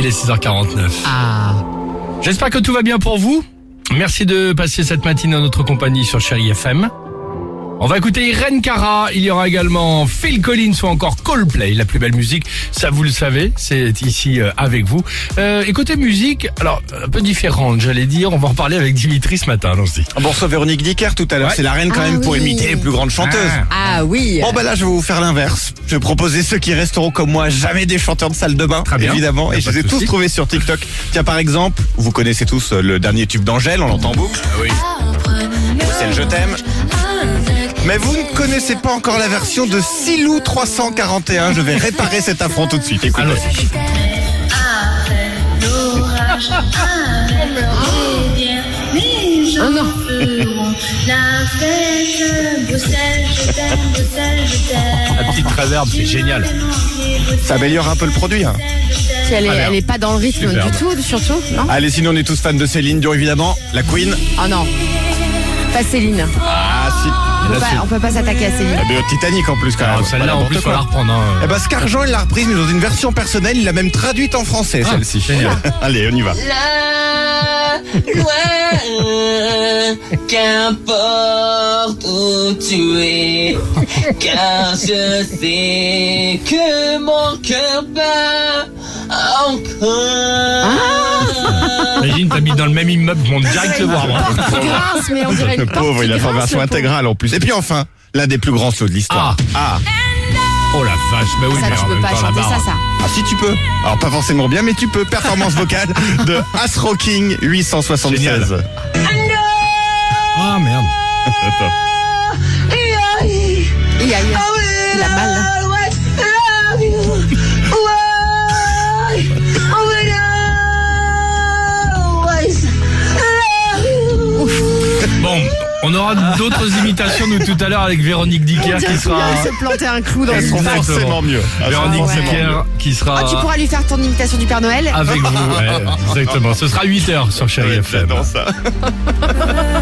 Il est 6h49. Ah. J'espère que tout va bien pour vous. Merci de passer cette matinée en notre compagnie sur Chéri FM. On va écouter Irene Cara, il y aura également Phil Collins ou encore Coldplay, la plus belle musique, ça vous le savez, c'est ici euh, avec vous. Euh, écoutez musique, alors un peu différente j'allais dire, on va en parler avec Dimitri ce matin, allons-y. Bon, reçoit Véronique Dicker tout à l'heure, Ouais. c'est la reine quand Ah même pour oui. imiter les plus grandes chanteuses. Ah oui. Bon bah là je vais vous faire l'inverse. Je vais proposer ceux qui resteront comme moi jamais des chanteurs de salle de bain, Très bien. évidemment. Y a Et je pas les ai de tous souci. trouvés sur TikTok. Tiens par exemple, vous connaissez tous euh, le dernier tube d'Angèle, on l'entend en boucle. oui. C'est le Je t'aime. Mais vous ne connaissez pas encore la version de Silou 341. Je vais réparer cet affront tout de suite. Écoutez. Ah non. La fête, Bruxelles, je t'aime, Bruxelles, je t'aime. La petite réverb, c'est génial. Ça améliore un peu le produit. hein. Elle, est, elle est pas dans le rythme Superbe. du tout, surtout, non Allez, sinon on est tous fans de Céline Dion évidemment. La Queen. Oh non. Pas Céline. Ah si. On peut pas, on peut pas s'attaquer à Céline. La BO de Titanic en plus quand Alors, même. Celle-là, en plus, faut quoi. la reprendre. hein. Eh ben, Scarjean, il l'a reprise, mais dans une version personnelle, il l'a même traduite en français, Ah, celle-ci. Allez, on y va. Loin, qu'importe où tu es, car je sais que mon cœur bat encore. Imagine, t'habites dans le même immeuble, monte direct le voir. mais on dirait Le une pauvre, il a pauvre. intégrale en plus. Et puis enfin, l'un des plus grands slows de l'histoire. Ah. Oh la vache, bah oui, Ça, mais tu peux pas chanter ça, ça. Ah, si tu peux. Alors pas forcément bien, mais tu peux. Performance vocale de As Rocking 876. Génial. Ah merde. on aura d'autres imitations nous tout à l'heure avec Véronique On Dicker qui sera se planter un clou dans Elles le sont Exactement. forcément mieux. Sont Véronique forcément Dicker qui sera Ah, tu pourras lui faire ton imitation du Père Noël avec vous. Ouais, exactement. Ce sera 8h sur Chéri Ouais, FM. j'adore ça.